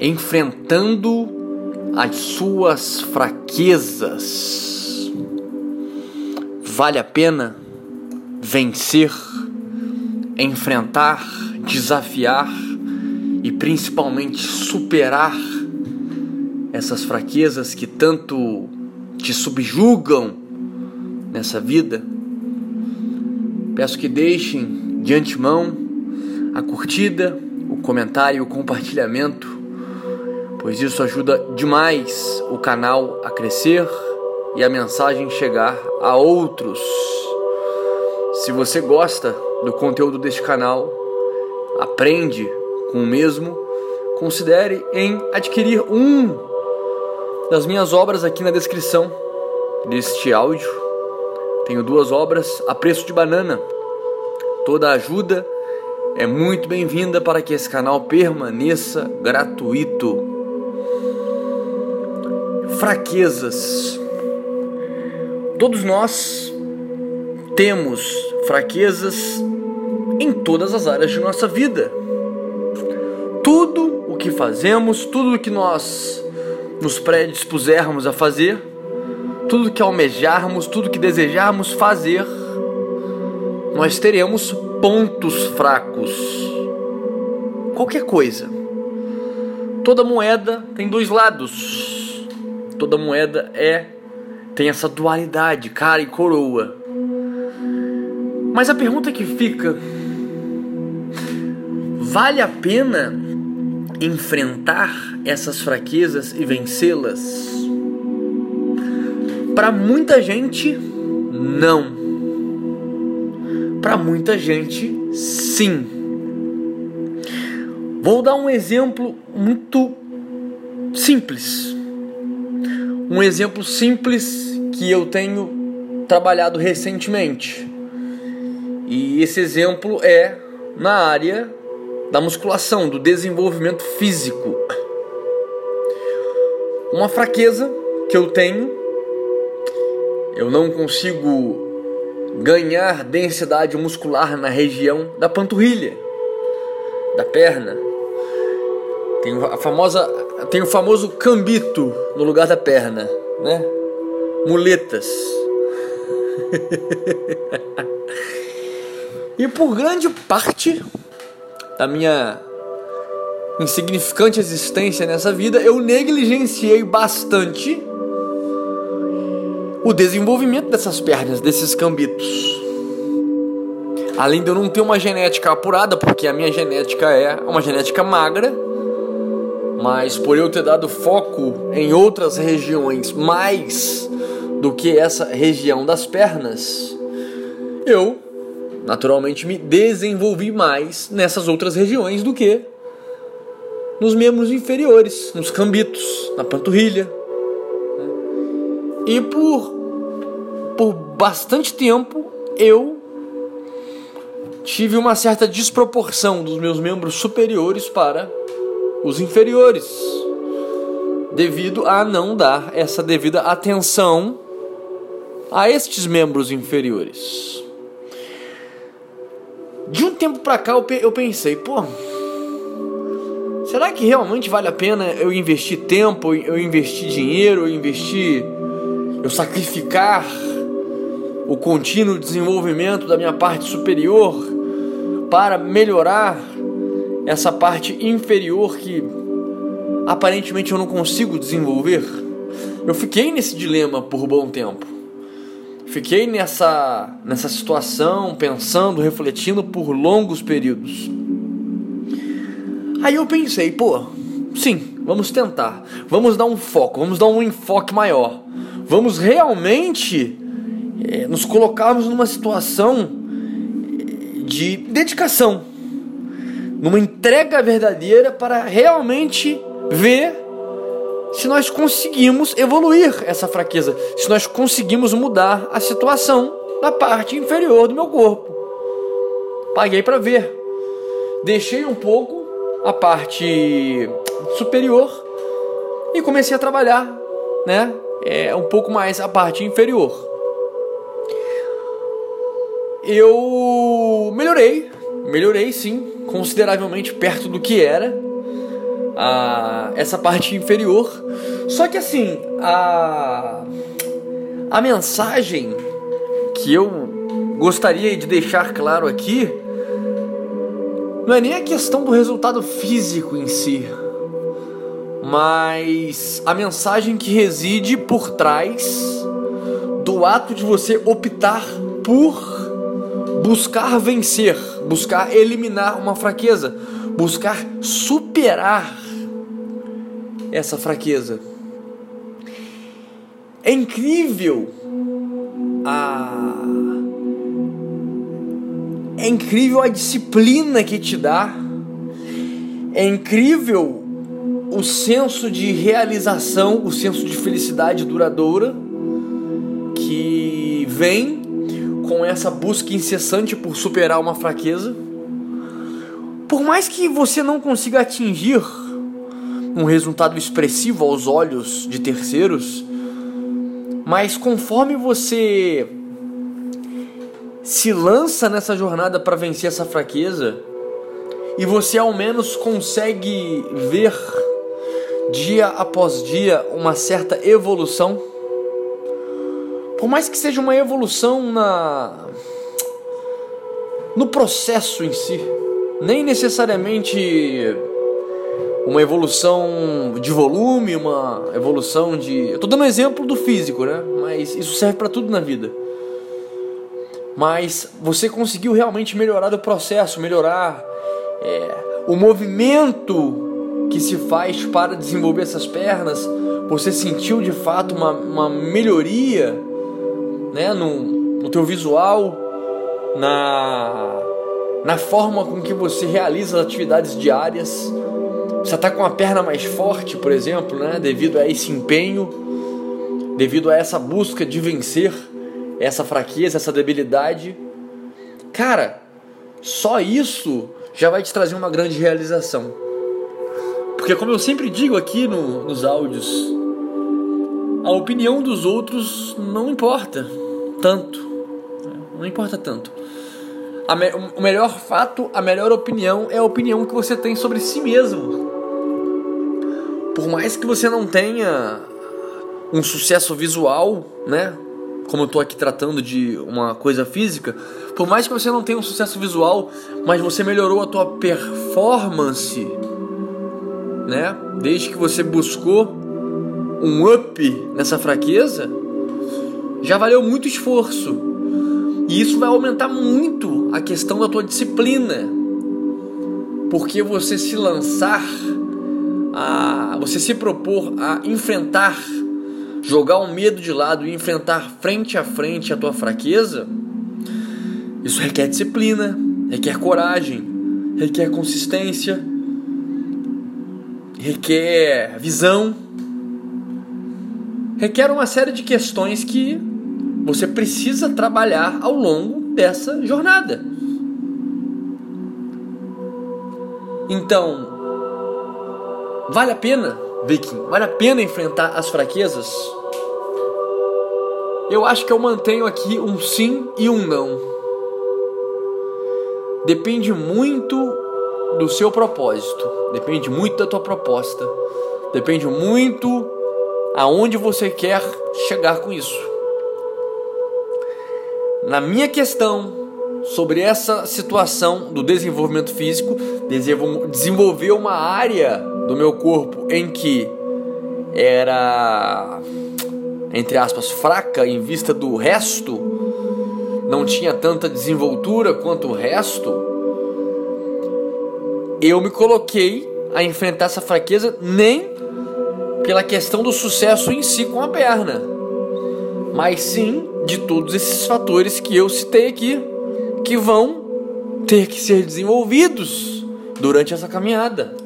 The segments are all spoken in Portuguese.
enfrentando as suas fraquezas. Vale a pena vencer, enfrentar, desafiar e principalmente superar essas fraquezas que tanto te subjugam nessa vida. Peço que deixem de antemão a curtida, o comentário o compartilhamento, pois isso ajuda demais o canal a crescer e a mensagem chegar a outros. Se você gosta do conteúdo deste canal, aprende com o mesmo, considere em adquirir um das minhas obras aqui na descrição deste áudio. Tenho duas obras a preço de banana. Toda ajuda é muito bem-vinda para que esse canal permaneça gratuito. Fraquezas. Todos nós temos fraquezas em todas as áreas de nossa vida. Tudo o que fazemos, tudo o que nós nos predispusermos a fazer, tudo que almejarmos, tudo que desejarmos fazer, nós teremos pontos fracos. Qualquer coisa. Toda moeda tem dois lados. Toda moeda é tem essa dualidade, cara e coroa. Mas a pergunta que fica: vale a pena enfrentar essas fraquezas e vencê-las? Para muita gente, não. Para muita gente, sim. Vou dar um exemplo muito simples. Um exemplo simples que eu tenho trabalhado recentemente. E esse exemplo é na área da musculação, do desenvolvimento físico. Uma fraqueza que eu tenho, eu não consigo ganhar densidade muscular na região da panturrilha, da perna. Tem a famosa, tem o famoso cambito no lugar da perna, né? Muletas. E por grande parte da minha insignificante existência nessa vida, eu negligenciei bastante o desenvolvimento dessas pernas, desses cambitos. Além de eu não ter uma genética apurada, porque a minha genética é uma genética magra, mas por eu ter dado foco em outras regiões mais do que essa região das pernas, eu naturalmente me desenvolvi mais nessas outras regiões do que nos membros inferiores, nos cambitos, na panturrilha. Né? E por, por bastante tempo eu tive uma certa desproporção dos meus membros superiores para os inferiores, devido a não dar essa devida atenção a estes membros inferiores. De um tempo pra cá eu pensei, pô, será que realmente vale a pena eu investir tempo, eu investir dinheiro, eu investir, eu sacrificar o contínuo desenvolvimento da minha parte superior para melhorar essa parte inferior que aparentemente eu não consigo desenvolver? Eu fiquei nesse dilema por bom tempo. Fiquei nessa, nessa situação, pensando, refletindo por longos períodos. Aí eu pensei, pô, sim, vamos tentar. Vamos dar um foco, vamos dar um enfoque maior. Vamos realmente é, nos colocarmos numa situação de dedicação, numa entrega verdadeira para realmente ver se nós conseguimos evoluir essa fraqueza, se nós conseguimos mudar a situação da parte inferior do meu corpo. Paguei para ver. Deixei um pouco a parte superior e comecei a trabalhar, né? É um pouco mais a parte inferior. Eu melhorei, melhorei sim, consideravelmente perto do que era a essa parte inferior. Só que assim, a a mensagem que eu gostaria de deixar claro aqui não é nem a questão do resultado físico em si, mas a mensagem que reside por trás do ato de você optar por buscar vencer, buscar eliminar uma fraqueza, buscar superar essa fraqueza. É incrível a é incrível a disciplina que te dá. É incrível o senso de realização, o senso de felicidade duradoura que vem com essa busca incessante por superar uma fraqueza. Por mais que você não consiga atingir um resultado expressivo aos olhos de terceiros, mas conforme você se lança nessa jornada para vencer essa fraqueza e você ao menos consegue ver dia após dia uma certa evolução, por mais que seja uma evolução na no processo em si, nem necessariamente uma evolução de volume, uma evolução de. Eu tô dando um exemplo do físico, né? Mas isso serve para tudo na vida mas você conseguiu realmente melhorar o processo, melhorar é, o movimento que se faz para desenvolver essas pernas. Você sentiu de fato uma, uma melhoria né, no, no teu visual, na, na forma com que você realiza as atividades diárias. Você está com a perna mais forte, por exemplo, né, devido a esse empenho, devido a essa busca de vencer essa fraqueza, essa debilidade. Cara, só isso já vai te trazer uma grande realização. Porque, como eu sempre digo aqui no, nos áudios, a opinião dos outros não importa tanto. Não importa tanto. Me, o melhor fato, a melhor opinião é a opinião que você tem sobre si mesmo. Por mais que você não tenha um sucesso visual, né? como eu tô aqui tratando de uma coisa física, por mais que você não tenha um sucesso visual, mas você melhorou a tua performance, né? Desde que você buscou um up nessa fraqueza, já valeu muito esforço. E isso vai aumentar muito a questão da tua disciplina. Porque você se lançar a você se propor a enfrentar jogar o medo de lado e enfrentar frente a frente a tua fraqueza, isso requer disciplina, requer coragem, requer consistência, requer visão, requer uma série de questões que você precisa trabalhar ao longo dessa jornada. Então, vale a pena, Viking, vale a pena enfrentar as fraquezas? Eu acho que eu mantenho aqui um sim e um não. Depende muito do seu propósito, depende muito da tua proposta, depende muito aonde você quer chegar com isso. Na minha questão sobre essa situação do desenvolvimento físico, desenvolver uma área do meu corpo em que era entre aspas, fraca em vista do resto, não tinha tanta desenvoltura quanto o resto, eu me coloquei a enfrentar essa fraqueza nem pela questão do sucesso em si com a perna, mas sim de todos esses fatores que eu citei aqui, que vão ter que ser desenvolvidos durante essa caminhada.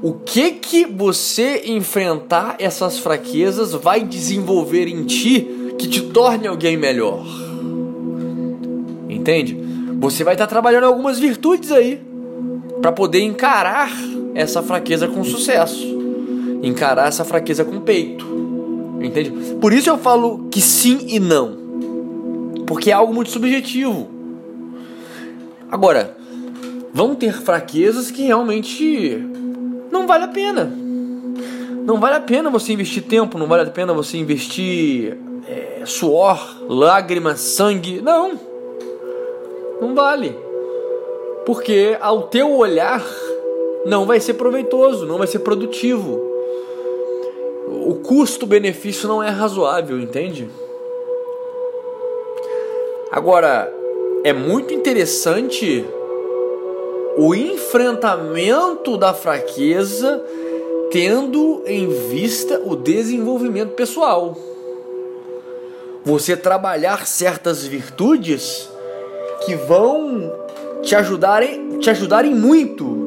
O que que você enfrentar essas fraquezas vai desenvolver em ti que te torne alguém melhor? Entende? Você vai estar trabalhando algumas virtudes aí para poder encarar essa fraqueza com sucesso, encarar essa fraqueza com peito. Entende? Por isso eu falo que sim e não. Porque é algo muito subjetivo. Agora, vão ter fraquezas que realmente não vale a pena. Não vale a pena você investir tempo, não vale a pena você investir é, suor, lágrimas, sangue. Não. Não vale. Porque ao teu olhar não vai ser proveitoso, não vai ser produtivo. O custo-benefício não é razoável, entende? Agora, é muito interessante o enfrentamento da fraqueza tendo em vista o desenvolvimento pessoal. Você trabalhar certas virtudes que vão te ajudarem, te ajudarem muito,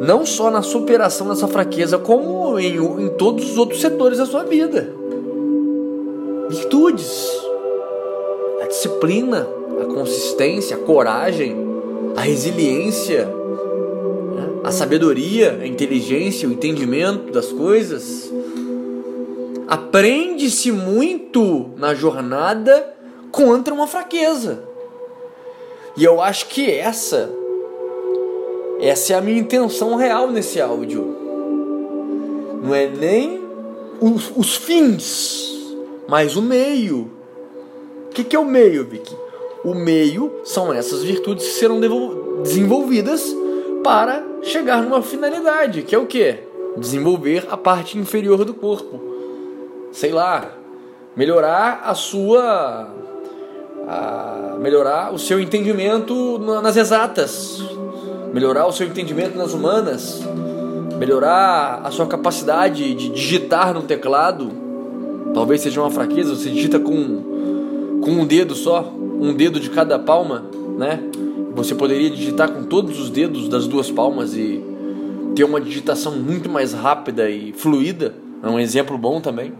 não só na superação dessa fraqueza, como em, em todos os outros setores da sua vida. Virtudes, a disciplina, a consistência, a coragem, a resiliência, né? a sabedoria, a inteligência, o entendimento das coisas. Aprende-se muito na jornada contra uma fraqueza. E eu acho que essa essa é a minha intenção real nesse áudio. Não é nem os, os fins, mas o meio. O que, que é o meio, Vicky? O meio são essas virtudes que serão desenvolvidas para chegar numa finalidade, que é o que? Desenvolver a parte inferior do corpo. Sei lá, melhorar a sua melhorar o seu entendimento nas exatas, melhorar o seu entendimento nas humanas, melhorar a sua capacidade de digitar no teclado. Talvez seja uma fraqueza, você digita com, com um dedo só, um dedo de cada palma, né? Você poderia digitar com todos os dedos das duas palmas e ter uma digitação muito mais rápida e fluida. É um exemplo bom também.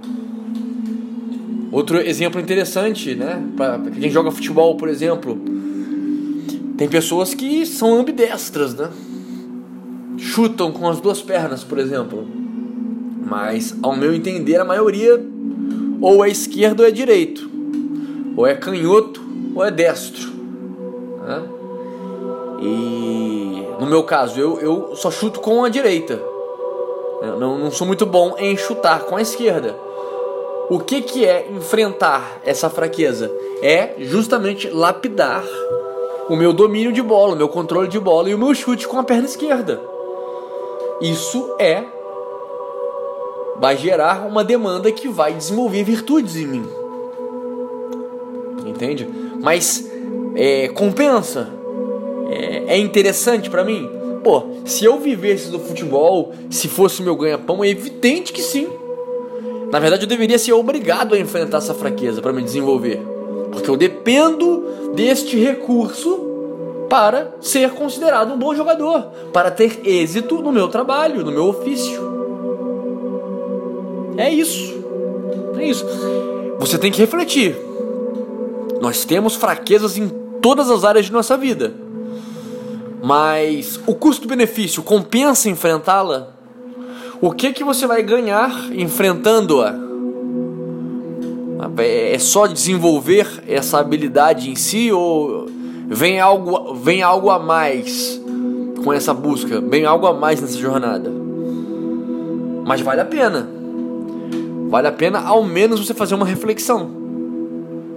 Outro exemplo interessante, né? Para quem joga futebol, por exemplo, tem pessoas que são ambidestras, né? Chutam com as duas pernas, por exemplo. Mas, ao meu entender, a maioria ou é esquerdo ou é direito, ou é canhoto ou é destro. Né? E no meu caso, eu, eu só chuto com a direita. Eu não, não sou muito bom em chutar com a esquerda. O que, que é enfrentar essa fraqueza? É justamente lapidar o meu domínio de bola, o meu controle de bola e o meu chute com a perna esquerda. Isso é vai gerar uma demanda que vai desenvolver virtudes em mim. Entende? Mas é, compensa. É, é interessante para mim. Pô, se eu vivesse do futebol, se fosse meu ganha-pão, é evidente que sim. Na verdade, eu deveria ser obrigado a enfrentar essa fraqueza para me desenvolver. Porque eu dependo deste recurso para ser considerado um bom jogador, para ter êxito no meu trabalho, no meu ofício. É isso. É isso. Você tem que refletir. Nós temos fraquezas em todas as áreas de nossa vida. Mas o custo-benefício compensa enfrentá-la? O que que você vai ganhar enfrentando-a? É só desenvolver essa habilidade em si ou vem algo, vem algo a mais com essa busca? Vem algo a mais nessa jornada? Mas vale a pena. Vale a pena ao menos você fazer uma reflexão.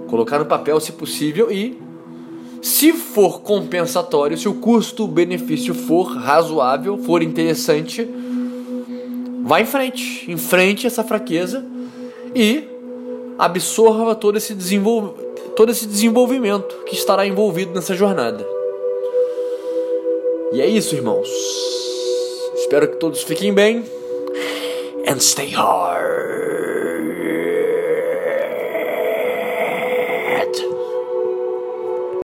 Colocar no papel se possível e se for compensatório, se o custo-benefício for razoável, for interessante, Vá em frente, enfrente essa fraqueza e absorva todo esse, desenvol... todo esse desenvolvimento que estará envolvido nessa jornada. E é isso, irmãos. Espero que todos fiquem bem. And stay hard.